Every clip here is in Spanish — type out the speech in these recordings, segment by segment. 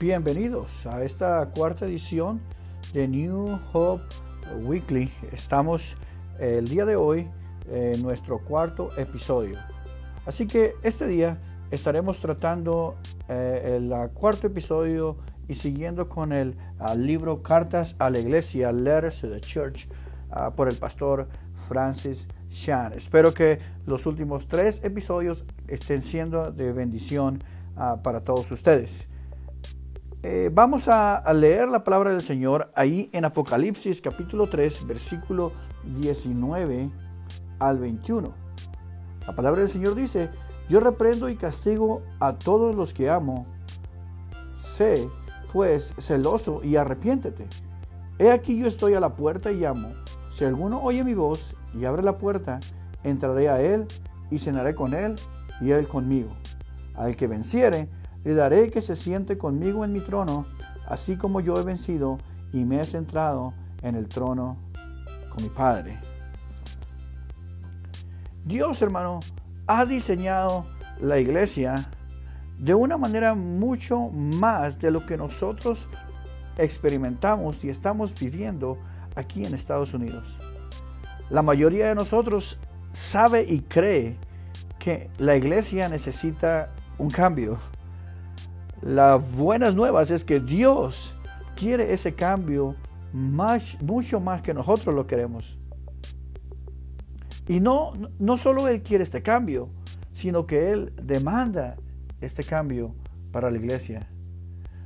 Bienvenidos a esta cuarta edición de New Hope Weekly. Estamos el día de hoy en nuestro cuarto episodio. Así que este día estaremos tratando eh, el cuarto episodio y siguiendo con el libro Cartas a la Iglesia, Letters to the Church, ah, por el pastor Francis Chan. Espero que los últimos tres episodios estén siendo de bendición ah, para todos ustedes. Eh, vamos a, leer la palabra del Señor ahí en Apocalipsis capítulo 3, versículo 19 al 21. La palabra del Señor dice, yo reprendo y castigo a todos los que amo. Sé, pues, celoso y arrepiéntete. He aquí yo estoy a la puerta y llamo. Si alguno oye mi voz y abre la puerta, entraré a él y cenaré con él y él conmigo. Al que venciere, le daré que se siente conmigo en mi trono, así como yo he vencido y me he centrado en el trono con mi Padre. Dios, hermano, ha diseñado la iglesia de una manera mucho más de lo que nosotros experimentamos y estamos viviendo aquí en Estados Unidos. La mayoría de nosotros sabe y cree que la iglesia necesita un cambio, las buenas nuevas es que Dios quiere ese cambio más, mucho más que nosotros lo queremos. Y no, no solo Él quiere este cambio, sino que Él demanda este cambio para la iglesia.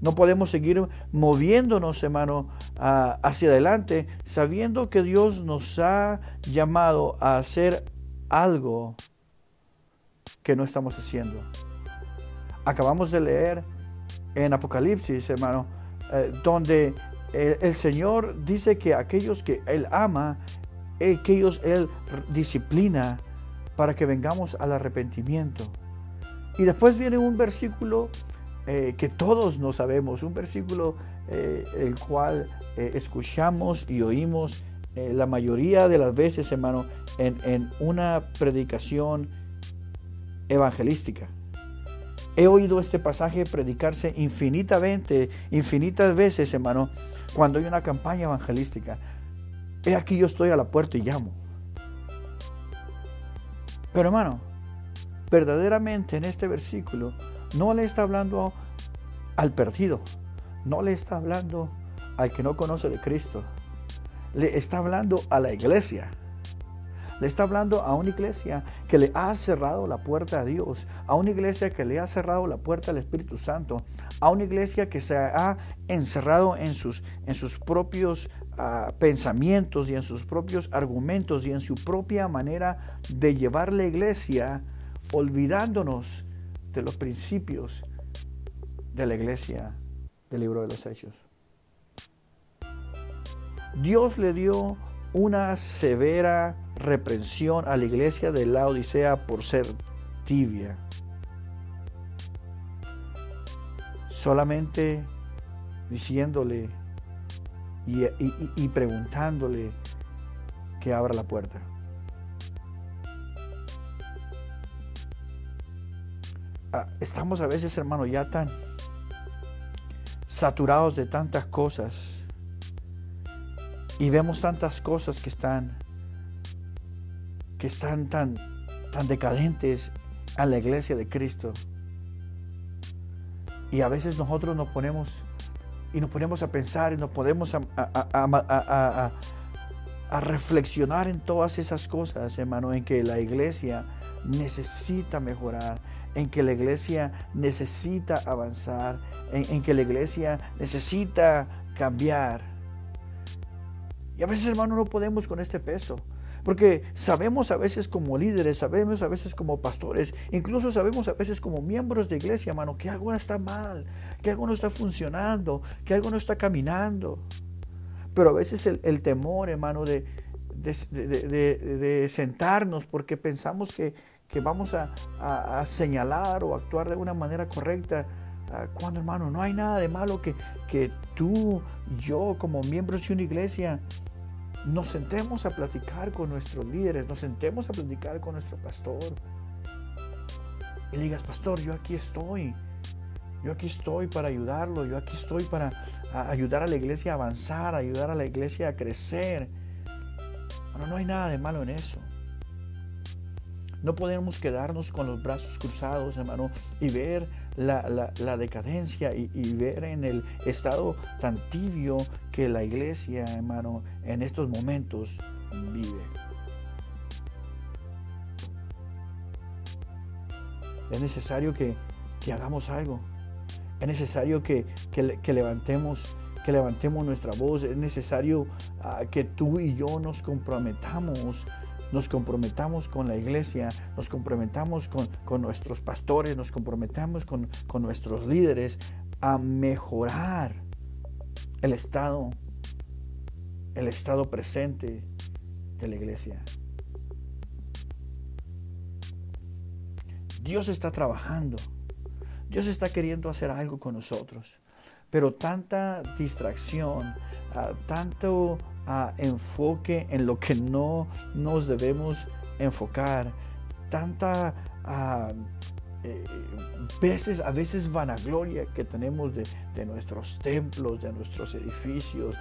No podemos seguir moviéndonos, hermano, hacia adelante, sabiendo que Dios nos ha llamado a hacer algo que no estamos haciendo. Acabamos de leer en Apocalipsis, hermano, eh, donde el, Señor dice que aquellos que Él ama, eh, que ellos Él disciplina para que vengamos al arrepentimiento. Y después viene un versículo eh, que todos no sabemos, un versículo el cual escuchamos y oímos la mayoría de las veces, hermano, en una predicación evangelística. He oído este pasaje predicarse infinitamente, infinitas veces, hermano, cuando hay una campaña evangelística. He aquí yo estoy a la puerta y llamo. Pero hermano, verdaderamente en este versículo no le está hablando al perdido, no le está hablando al que no conoce de Cristo, le está hablando a la iglesia. Le está hablando a una iglesia que le ha cerrado la puerta a Dios, a una iglesia que le ha cerrado la puerta al Espíritu Santo, a una iglesia que se ha encerrado en sus, en sus propios ah, pensamientos y en sus propios argumentos y en su propia manera de llevar la iglesia, olvidándonos de los principios de la iglesia del libro de los Hechos. Dios le dio una severa reprensión a la iglesia de la Odisea por ser tibia. Solamente diciéndole y, preguntándole que abra la puerta. Ah, estamos a veces, hermano, ya tan saturados de tantas cosas y vemos tantas cosas que están que están tan tan decadentes a la iglesia de Cristo. Y a veces nosotros nos ponemos y nos ponemos a pensar y nos podemos a, a, a, reflexionar en todas esas cosas, hermano, en que la iglesia necesita mejorar, en que la iglesia necesita avanzar, en que la iglesia necesita cambiar. Y a veces, hermano, no podemos con este peso. Porque sabemos a veces como líderes, sabemos a veces como pastores, incluso sabemos a veces como miembros de iglesia, hermano, que algo está mal, que algo no está funcionando, que algo no está caminando. Pero a veces el, temor, hermano, de, sentarnos porque pensamos que, vamos a, señalar o actuar de una manera correcta, ah, cuando hermano, no hay nada de malo que tú, yo como miembros de una iglesia, nos sentemos a platicar con nuestros líderes, nos sentemos a platicar con nuestro pastor. Y digas, pastor, yo aquí estoy. Yo aquí estoy para ayudarlo, yo aquí estoy para ayudar a la iglesia a avanzar, ayudar a la iglesia a crecer. Bueno, no hay nada de malo en eso. No podemos quedarnos con los brazos cruzados, hermano, y ver la, decadencia y, y, ver en el estado tan tibio que la iglesia, hermano, en estos momentos vive. Es necesario que, hagamos algo. Es necesario que, levantemos que levantemos nuestra voz, es necesario ah, que tú y yo nos comprometamos, nos comprometamos con la iglesia, nos comprometamos con, nuestros pastores, nos comprometamos con, con, nuestros líderes a mejorar el estado, el estado presente de la iglesia. Dios está trabajando. Dios está queriendo hacer algo con nosotros. Pero tanta distracción, ah, tanto ah, enfoque en lo que no nos debemos enfocar, tanta uh, veces, a veces vanagloria que tenemos de, nuestros templos, de nuestros edificios,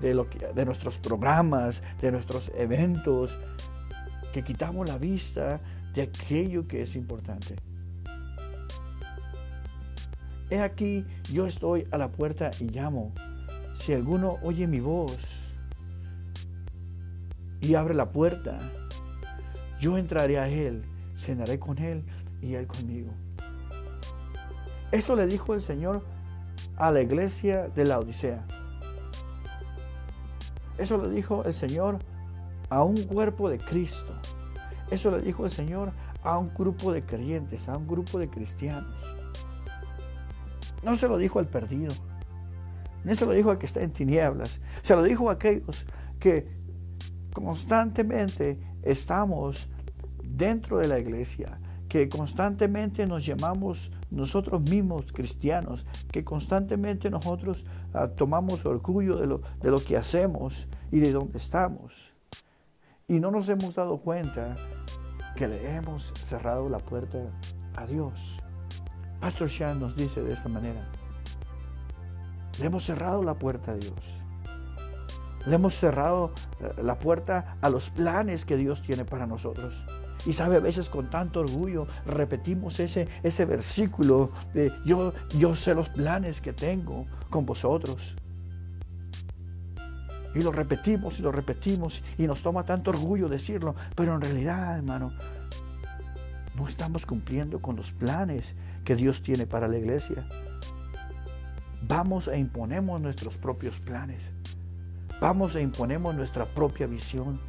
de, lo que, de nuestros programas, de nuestros eventos, que quitamos la vista de aquello que es importante. He aquí, yo estoy a la puerta y llamo. Si alguno oye mi voz y abre la puerta, yo entraré a él, cenaré con él y él conmigo. Esto le dijo el Señor a la iglesia de la Odisea. Eso le dijo el Señor a un cuerpo de Cristo. Eso le dijo el Señor a un grupo de creyentes, a un grupo de cristianos. No se lo dijo al perdido, no se lo dijo al que está en tinieblas, se lo dijo a aquellos que constantemente estamos dentro de la iglesia, que constantemente nos llamamos nosotros mismos cristianos, que constantemente nosotros ah, tomamos orgullo de lo, de lo que hacemos y de dónde estamos. Y no nos hemos dado cuenta que le hemos cerrado la puerta a Dios. Pastor Shan nos dice de esta manera, le hemos cerrado la puerta a Dios. Le hemos cerrado eh, la puerta a los planes que Dios tiene para nosotros. Y sabe, a veces con tanto orgullo repetimos ese, ese versículo de yo, yo sé los planes que tengo con vosotros. Y lo repetimos y lo repetimos y nos toma tanto orgullo decirlo, pero en realidad, hermano, no estamos cumpliendo con los planes que Dios tiene para la iglesia. Vamos e imponemos nuestros propios planes. Vamos e imponemos nuestra propia visión.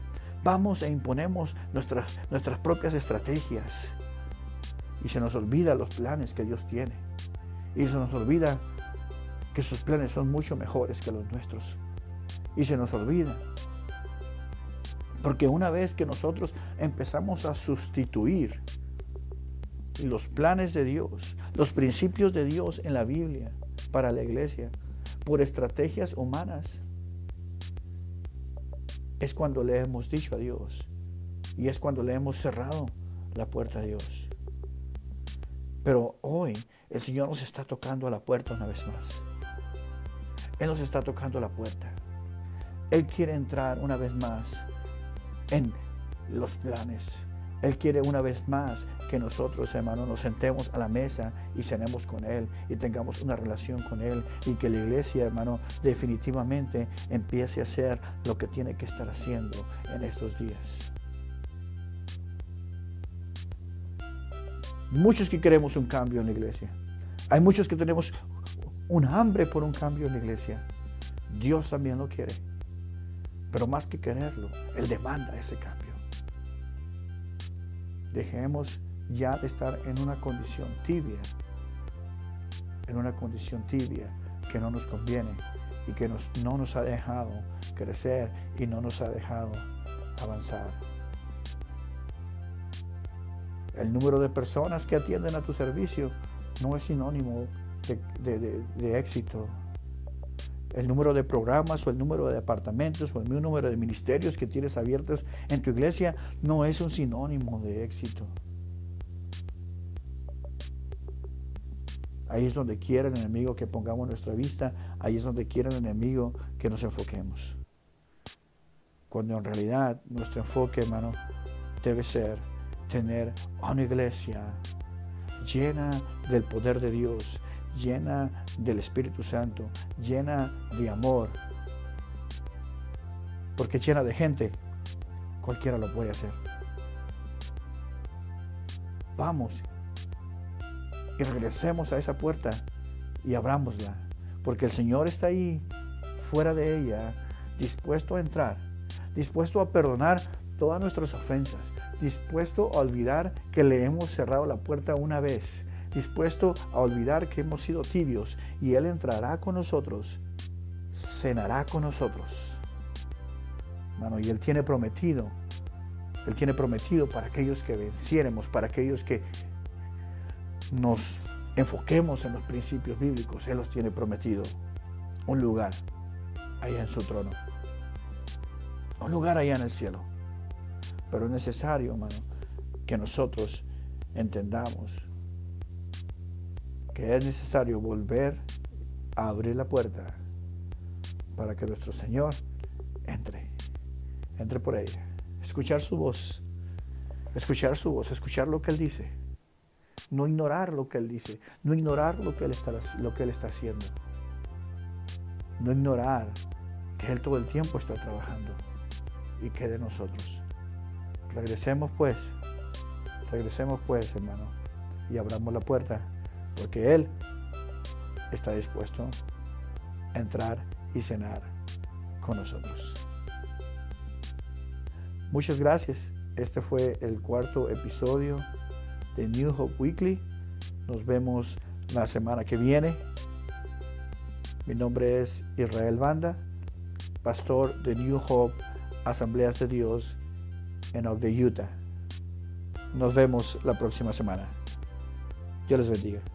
Vamos e imponemos nuestras, nuestras propias estrategias. Y se nos olvida los planes que Dios tiene. Y se nos olvida que sus planes son mucho mejores que los nuestros y se nos olvida. Porque una vez que nosotros empezamos a sustituir los planes de Dios, los principios de Dios en la Biblia para la iglesia, por estrategias humanas, es cuando le hemos dicho a Dios y es cuando le hemos cerrado la puerta a Dios. Pero hoy el Señor nos está tocando a la puerta una vez más. Él nos está tocando la puerta. Él quiere entrar una vez más en los planes. Él quiere una vez más que nosotros, hermanos, nos sentemos a la mesa y cenemos con Él y tengamos una relación con Él y que la iglesia, hermano, definitivamente empiece a hacer lo que tiene que estar haciendo en estos días. Muchos que queremos un cambio en la iglesia. Hay muchos que tenemos un hambre por un cambio en la iglesia. Dios también lo quiere. Pero más que quererlo, Él demanda ese cambio. Dejemos ya de estar en una condición tibia, en una condición tibia que no nos conviene y que no nos ha dejado crecer y no nos ha dejado avanzar. El número de personas que atienden a tu servicio no es sinónimo de éxito el número de programas o el número de departamentos o el número de ministerios que tienes abiertos en tu iglesia no es un sinónimo de éxito. Ahí es donde quiere el enemigo que pongamos nuestra vista. Ahí es donde quiere el enemigo que nos enfoquemos. Cuando en realidad nuestro enfoque, hermano, debe ser tener una iglesia llena del poder de Dios, llena del Espíritu Santo, llena de amor. Porque llena de gente, cualquiera lo puede hacer. Vamos y regresemos a esa puerta y abrámosla, porque el Señor está ahí, fuera de ella, dispuesto a entrar, dispuesto a perdonar todas nuestras ofensas, dispuesto a olvidar que le hemos cerrado la puerta una vez, dispuesto a olvidar que hemos sido tibios y Él entrará con nosotros, cenará con nosotros. Mano, y Él tiene prometido, Él tiene prometido para aquellos que venciéremos, para aquellos que nos enfoquemos en los principios bíblicos, Él los tiene prometido un lugar allá en su trono, un lugar allá en el cielo. Pero es necesario, hermano, que nosotros entendamos que es necesario volver a abrir la puerta para que nuestro Señor entre, entre por ella, escuchar su voz, escuchar su voz, escuchar lo que Él dice, no ignorar lo que Él dice, no ignorar lo que Él está, lo que él está haciendo, no ignorar que Él todo el tiempo está trabajando y que de nosotros. Regresemos pues, regresemos pues, hermano, y abramos la puerta, porque Él está dispuesto a entrar y cenar con nosotros. Muchas gracias. Este fue el cuarto episodio de New Hope Weekly. Nos vemos la semana que viene. Mi nombre es Israel Banda, pastor de New Hope Asambleas de Dios en Ogden, Utah. Nos vemos la próxima semana. Dios les bendiga.